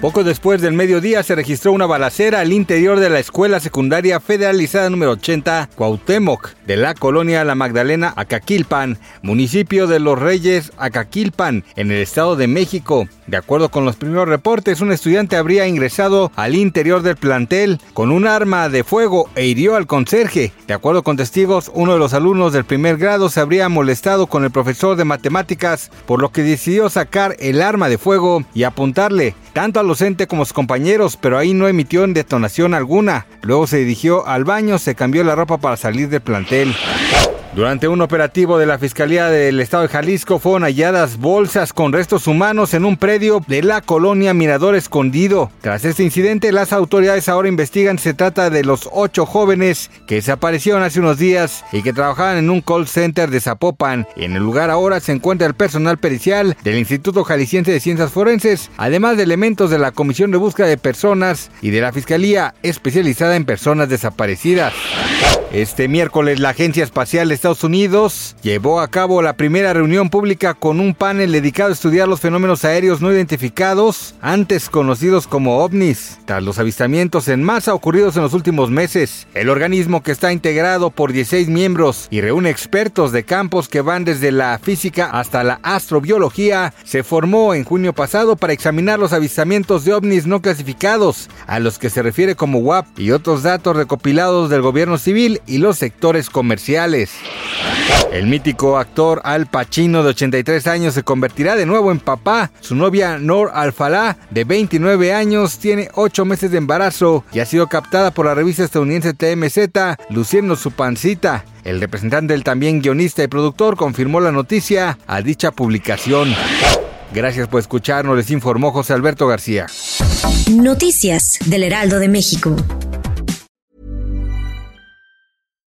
Poco después del mediodía se registró una balacera al interior de la Escuela Secundaria Federalizada número 80 Cuauhtémoc de la colonia La Magdalena Acaquilpan, municipio de Los Reyes Acaquilpan, en el Estado de México. De acuerdo con los primeros reportes, un estudiante habría ingresado al interior del plantel con un arma de fuego e hirió al conserje. De acuerdo con testigos, uno de los alumnos del primer grado se habría molestado con el profesor de matemáticas, por lo que decidió sacar el arma de fuego y apuntarle tanto al docente como a sus compañeros, pero ahí no emitió detonación alguna. Luego se dirigió al baño, se cambió la ropa para salir del plantel. Durante un operativo de la Fiscalía del Estado de Jalisco fueron halladas bolsas con restos humanos en un predio de la colonia Mirador Escondido. Tras este incidente, las autoridades ahora investigan si se trata de los ocho jóvenes que desaparecieron hace unos días y que trabajaban en un call center de Zapopan. En el lugar ahora se encuentra el personal pericial del Instituto Jalisciense de Ciencias Forenses, además de elementos de la Comisión de Búsqueda de Personas y de la Fiscalía especializada en personas desaparecidas. Este miércoles la Agencia Espacial de Estados Unidos llevó a cabo la primera reunión pública con un panel dedicado a estudiar los fenómenos aéreos no identificados, antes conocidos como ovnis, tras los avistamientos en masa ocurridos en los últimos meses. El organismo que está integrado por 16 miembros y reúne expertos de campos que van desde la física hasta la astrobiología, se formó en junio pasado para examinar los avistamientos de ovnis no clasificados, a los que se refiere como WAP y otros datos recopilados del gobierno civil y los sectores comerciales. El mítico actor Al Pacino de 83 años se convertirá de nuevo en papá. Su novia Nor Al-Falá, de 29 años, tiene 8 meses de embarazo y ha sido captada por la revista estadounidense TMZ, luciendo su pancita. El representante del también guionista y productor confirmó la noticia a dicha publicación. Gracias por escucharnos, les informó José Alberto García. Noticias del Heraldo de México.